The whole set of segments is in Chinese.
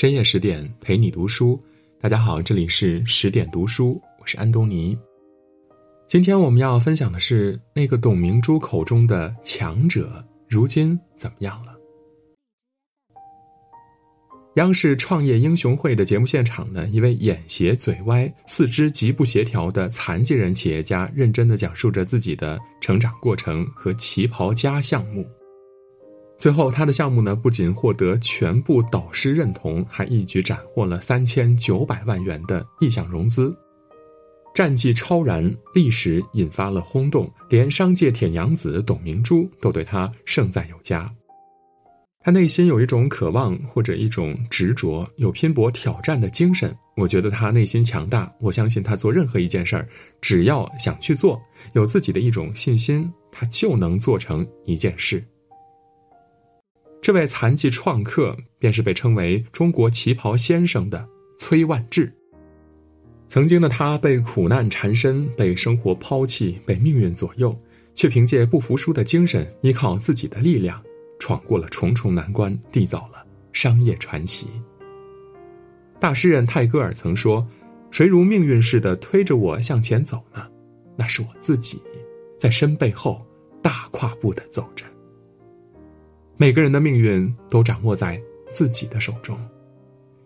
深夜十点陪你读书。大家好，这里是十点读书，我是安东尼。今天我们要分享的是那个董明珠口中的强者，如今怎么样了？央视创业英雄会的节目现场呢，一位眼斜嘴歪、四肢极不协调的残疾人企业家，认真的讲述着自己的成长过程和旗袍家项目。最后，他的项目呢，不仅获得全部导师认同，还一举斩获了三千九百万元的意向融资，战绩超然，历史引发了轰动，连商界铁娘子董明珠都对他盛赞有加。他内心有一种渴望或者一种执着，有拼搏挑战的精神。我觉得他内心强大，我相信他做任何一件事儿，只要想去做，有自己的一种信心，他就能做成一件事。这位残疾创客便是被称为“中国旗袍先生”的崔万志。曾经的他被苦难缠身，被生活抛弃，被命运左右，却凭借不服输的精神，依靠自己的力量。闯过了重重难关，缔造了商业传奇。大诗人泰戈尔曾说：“谁如命运似的推着我向前走呢？那是我自己，在身背后大跨步的走着。”每个人的命运都掌握在自己的手中，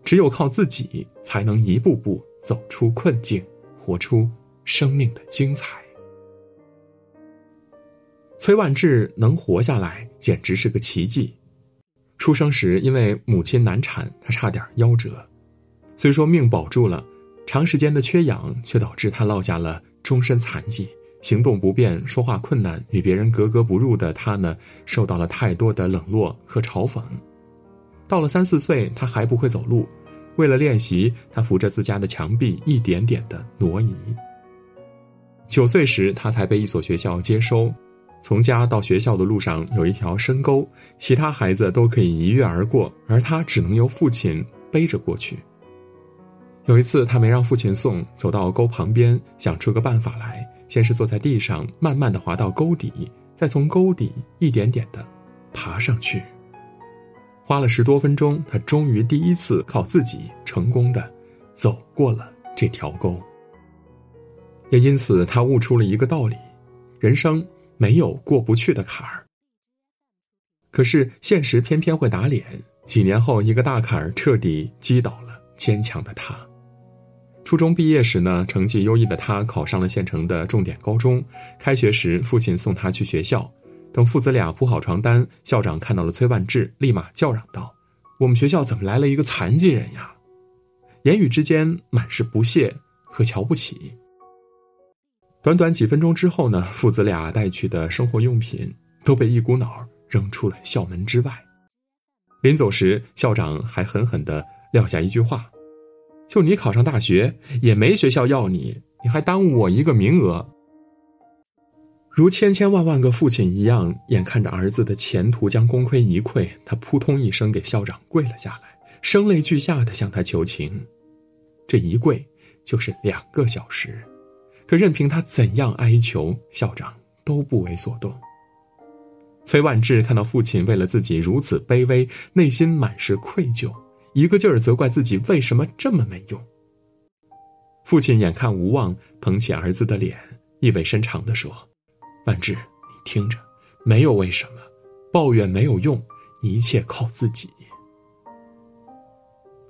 只有靠自己，才能一步步走出困境，活出生命的精彩。崔万志能活下来，简直是个奇迹。出生时因为母亲难产，他差点夭折。虽说命保住了，长时间的缺氧却导致他落下了终身残疾，行动不便，说话困难，与别人格格不入的他呢，受到了太多的冷落和嘲讽。到了三四岁，他还不会走路，为了练习，他扶着自家的墙壁，一点点的挪移。九岁时，他才被一所学校接收。从家到学校的路上有一条深沟，其他孩子都可以一跃而过，而他只能由父亲背着过去。有一次，他没让父亲送，走到沟旁边，想出个办法来。先是坐在地上，慢慢的滑到沟底，再从沟底一点点的爬上去。花了十多分钟，他终于第一次靠自己成功的走过了这条沟。也因此，他悟出了一个道理：人生。没有过不去的坎儿，可是现实偏偏会打脸。几年后，一个大坎儿彻底击倒了坚强的他。初中毕业时呢，成绩优异的他考上了县城的重点高中。开学时，父亲送他去学校，等父子俩铺好床单，校长看到了崔万志，立马叫嚷道：“我们学校怎么来了一个残疾人呀？”言语之间满是不屑和瞧不起。短短几分钟之后呢，父子俩带去的生活用品都被一股脑扔出了校门之外。临走时，校长还狠狠地撂下一句话：“就你考上大学，也没学校要你，你还耽误我一个名额。”如千千万万个父亲一样，眼看着儿子的前途将功亏一篑，他扑通一声给校长跪了下来，声泪俱下的向他求情。这一跪就是两个小时。可任凭他怎样哀求，校长都不为所动。崔万志看到父亲为了自己如此卑微，内心满是愧疚，一个劲儿责怪自己为什么这么没用。父亲眼看无望，捧起儿子的脸，意味深长地说：“万志，你听着，没有为什么，抱怨没有用，一切靠自己。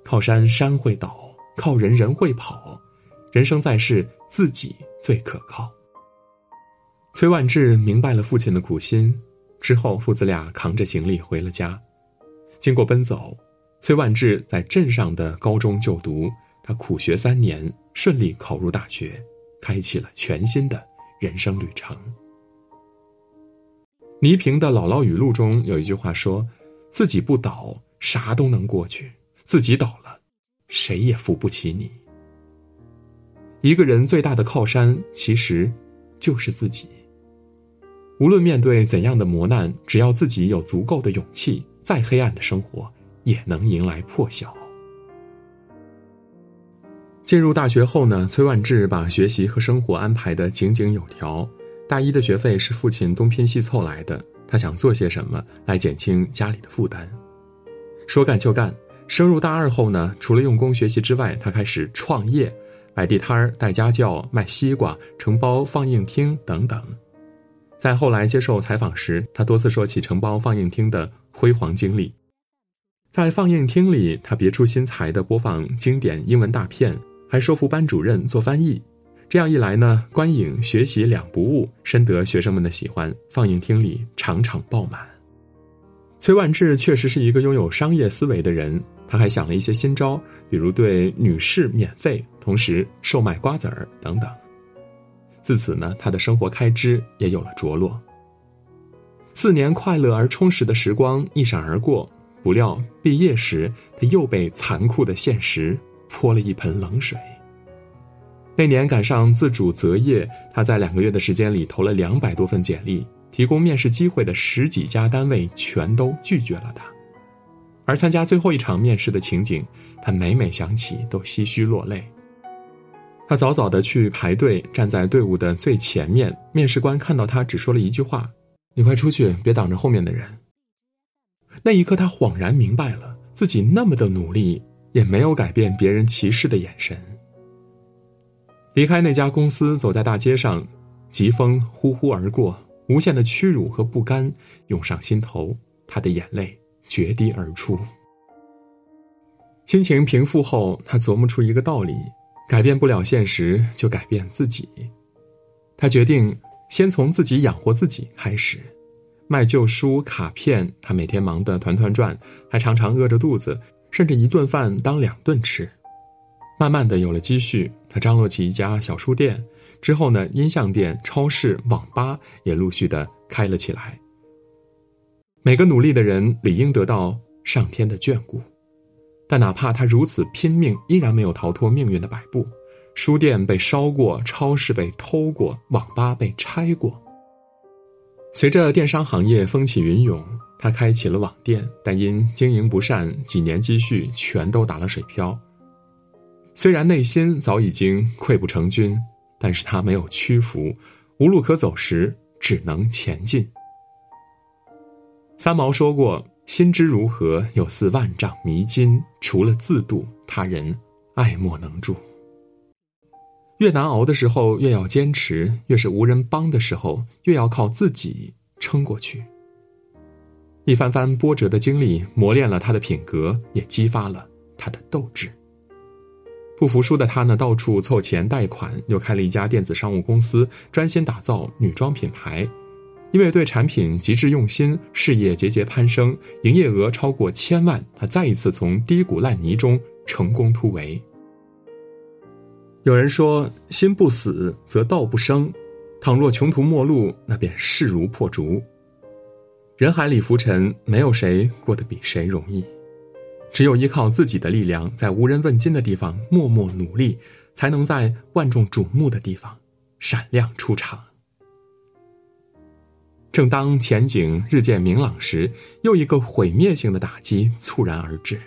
靠山山会倒，靠人人会跑。”人生在世，自己最可靠。崔万志明白了父亲的苦心，之后父子俩扛着行李回了家。经过奔走，崔万志在镇上的高中就读，他苦学三年，顺利考入大学，开启了全新的人生旅程。倪萍的《姥姥语录》中有一句话说：“自己不倒，啥都能过去；自己倒了，谁也扶不起你。”一个人最大的靠山，其实就是自己。无论面对怎样的磨难，只要自己有足够的勇气，再黑暗的生活也能迎来破晓。进入大学后呢，崔万志把学习和生活安排的井井有条。大一的学费是父亲东拼西凑来的，他想做些什么来减轻家里的负担。说干就干，升入大二后呢，除了用功学习之外，他开始创业，摆地摊儿、带家教、卖西瓜、承包放映厅等等。在后来接受采访时，他多次说起承包放映厅的辉煌经历。在放映厅里，他别出心裁地播放经典英文大片，还说服班主任做翻译。这样一来呢，观影学习两不误，深得学生们的喜欢。放映厅里场场爆满。崔万志确实是一个拥有商业思维的人，他还想了一些新招，比如对女士免费，同时售卖瓜子儿等等。自此呢，他的生活开支也有了着落。四年快乐而充实的时光一闪而过。不料毕业时，他又被残酷的现实泼了一盆冷水。那年赶上自主择业，他在两个月的时间里投了两百多份简历，提供面试机会的十几家单位全都拒绝了他。而参加最后一场面试的情景，他每每想起都唏嘘落泪。他早早的去排队，站在队伍的最前面。面试官看到他，只说了一句话：“你快出去，别挡着后面的人。”那一刻，他恍然明白了，自己那么的努力，也没有改变别人歧视的眼神。离开那家公司，走在大街上，疾风呼呼而过，无限的屈辱和不甘涌上心头，他的眼泪决堤而出。心情平复后，他琢磨出一个道理：改变不了现实，就改变自己。他决定先从自己养活自己开始。卖旧书、卡片，他每天忙得团团转，还常常饿着肚子，甚至一顿饭当两顿吃。慢慢的有了积蓄，他张罗起一家小书店，之后呢，音像店、超市、网吧也陆续的开了起来。每个努力的人理应得到上天的眷顾，但哪怕他如此拼命，依然没有逃脱命运的摆布。书店被烧过，超市被偷过，网吧被拆过。随着电商行业风起云涌，他开启了网店，但因经营不善，几年积蓄全都打了水漂。虽然内心早已经溃不成军，但是他没有屈服，无路可走时只能前进。三毛说过：“心之如何，有似万丈迷津，除了自渡，他人爱莫能助。”越难熬的时候，越要坚持；越是无人帮的时候，越要靠自己撑过去。一番番波折的经历磨练了他的品格，也激发了他的斗志。不服输的他呢，到处凑钱贷款，又开了一家电子商务公司，专心打造女装品牌。因为对产品极致用心，事业节节攀升，营业额超过千万，他再一次从低谷烂泥中成功突围。有人说：“心不死，则道不生。倘若穷途末路，那便势如破竹。人海里浮沉，没有谁过得比谁容易。只有依靠自己的力量，在无人问津的地方默默努力，才能在万众瞩目的地方闪亮出场。”正当前景日渐明朗时，又一个毁灭性的打击猝然而至。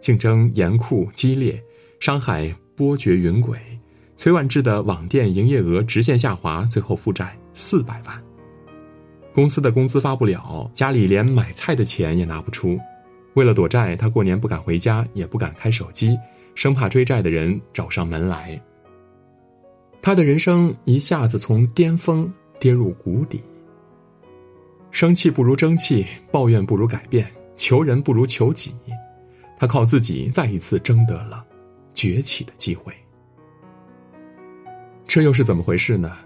竞争严酷激烈，伤害。波谲云诡，崔万志的网店营业额直线下滑，最后负债四百万。公司的工资发不了，家里连买菜的钱也拿不出。为了躲债，他过年不敢回家，也不敢开手机，生怕追债的人找上门来。他的人生一下子从巅峰跌入谷底。生气不如争气，抱怨不如改变，求人不如求己。他靠自己再一次争得了。崛起的机会，这又是怎么回事呢？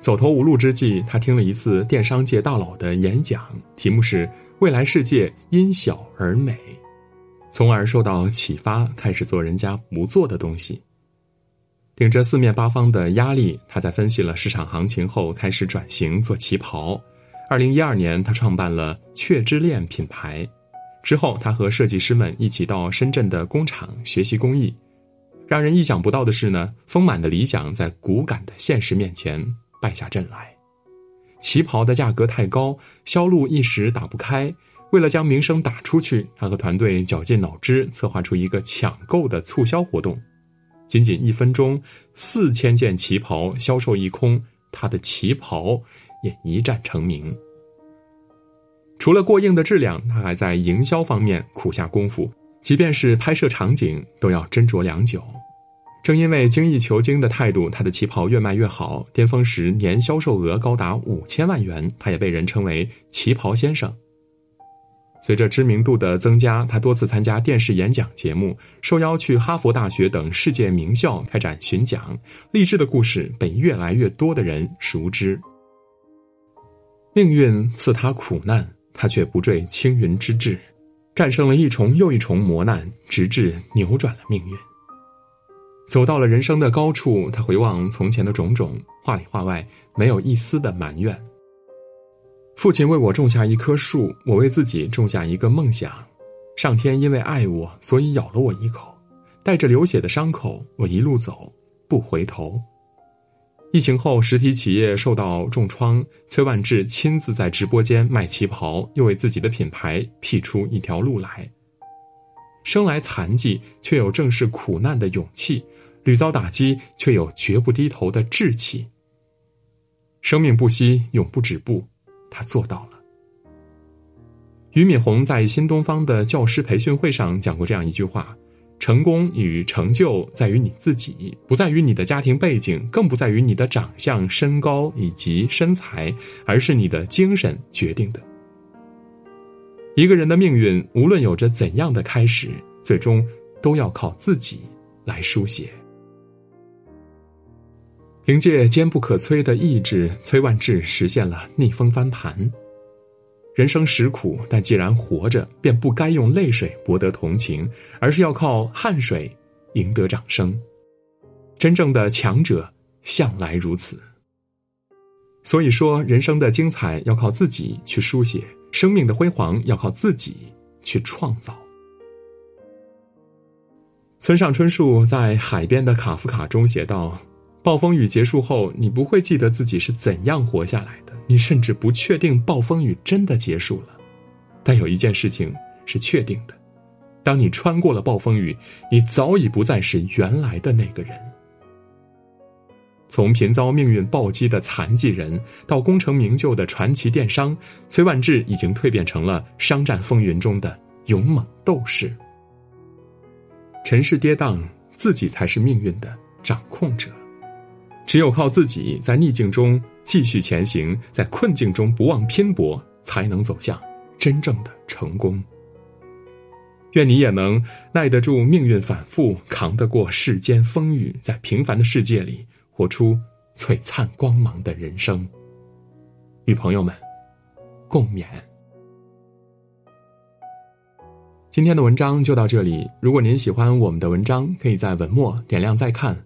走投无路之际，他听了一次电商界大佬的演讲，题目是“未来世界因小而美”，从而受到启发，开始做人家不做的东西。顶着四面八方的压力，他在分析了市场行情后，开始转型做旗袍。二零一二年，他创办了雀之恋品牌。之后，他和设计师们一起到深圳的工厂学习工艺。让人意想不到的是呢，丰满的理想在骨感的现实面前败下阵来。旗袍的价格太高，销路一时打不开。为了将名声打出去，他和团队绞尽脑汁策划出一个抢购的促销活动。仅仅一分钟，四千件旗袍销售一空，他的旗袍也一战成名。除了过硬的质量，他还在营销方面苦下功夫。即便是拍摄场景，都要斟酌良久。正因为精益求精的态度，他的旗袍越卖越好，巅峰时年销售额高达五千万元，他也被人称为“旗袍先生”。随着知名度的增加，他多次参加电视演讲节目，受邀去哈佛大学等世界名校开展巡讲，励志的故事被越来越多的人熟知。命运赐他苦难，他却不坠青云之志，战胜了一重又一重磨难，直至扭转了命运。走到了人生的高处，他回望从前的种种，话里话外没有一丝的埋怨。父亲为我种下一棵树，我为自己种下一个梦想。上天因为爱我，所以咬了我一口，带着流血的伤口，我一路走，不回头。疫情后，实体企业受到重创，崔万志亲自在直播间卖旗袍，又为自己的品牌辟出一条路来。生来残疾，却有正视苦难的勇气；屡遭打击，却有绝不低头的志气。生命不息，永不止步。他做到了。俞敏洪在新东方的教师培训会上讲过这样一句话：“成功与成就在于你自己，不在于你的家庭背景，更不在于你的长相、身高以及身材，而是你的精神决定的。一个人的命运，无论有着怎样的开始，最终都要靠自己来书写。”凭借坚不可摧的意志，崔万志实现了逆风翻盘。人生实苦，但既然活着，便不该用泪水博得同情，而是要靠汗水赢得掌声。真正的强者向来如此。所以说，人生的精彩要靠自己去书写，生命的辉煌要靠自己去创造。村上春树在《海边的卡夫卡》中写道。暴风雨结束后，你不会记得自己是怎样活下来的，你甚至不确定暴风雨真的结束了。但有一件事情是确定的：当你穿过了暴风雨，你早已不再是原来的那个人。从频遭命运暴击的残疾人，到功成名就的传奇电商，崔万志已经蜕变成了商战风云中的勇猛斗士。尘世跌宕，自己才是命运的掌控者。只有靠自己，在逆境中继续前行，在困境中不忘拼搏，才能走向真正的成功。愿你也能耐得住命运反复，扛得过世间风雨，在平凡的世界里活出璀璨光芒的人生。与朋友们共勉。今天的文章就到这里。如果您喜欢我们的文章，可以在文末点亮再看。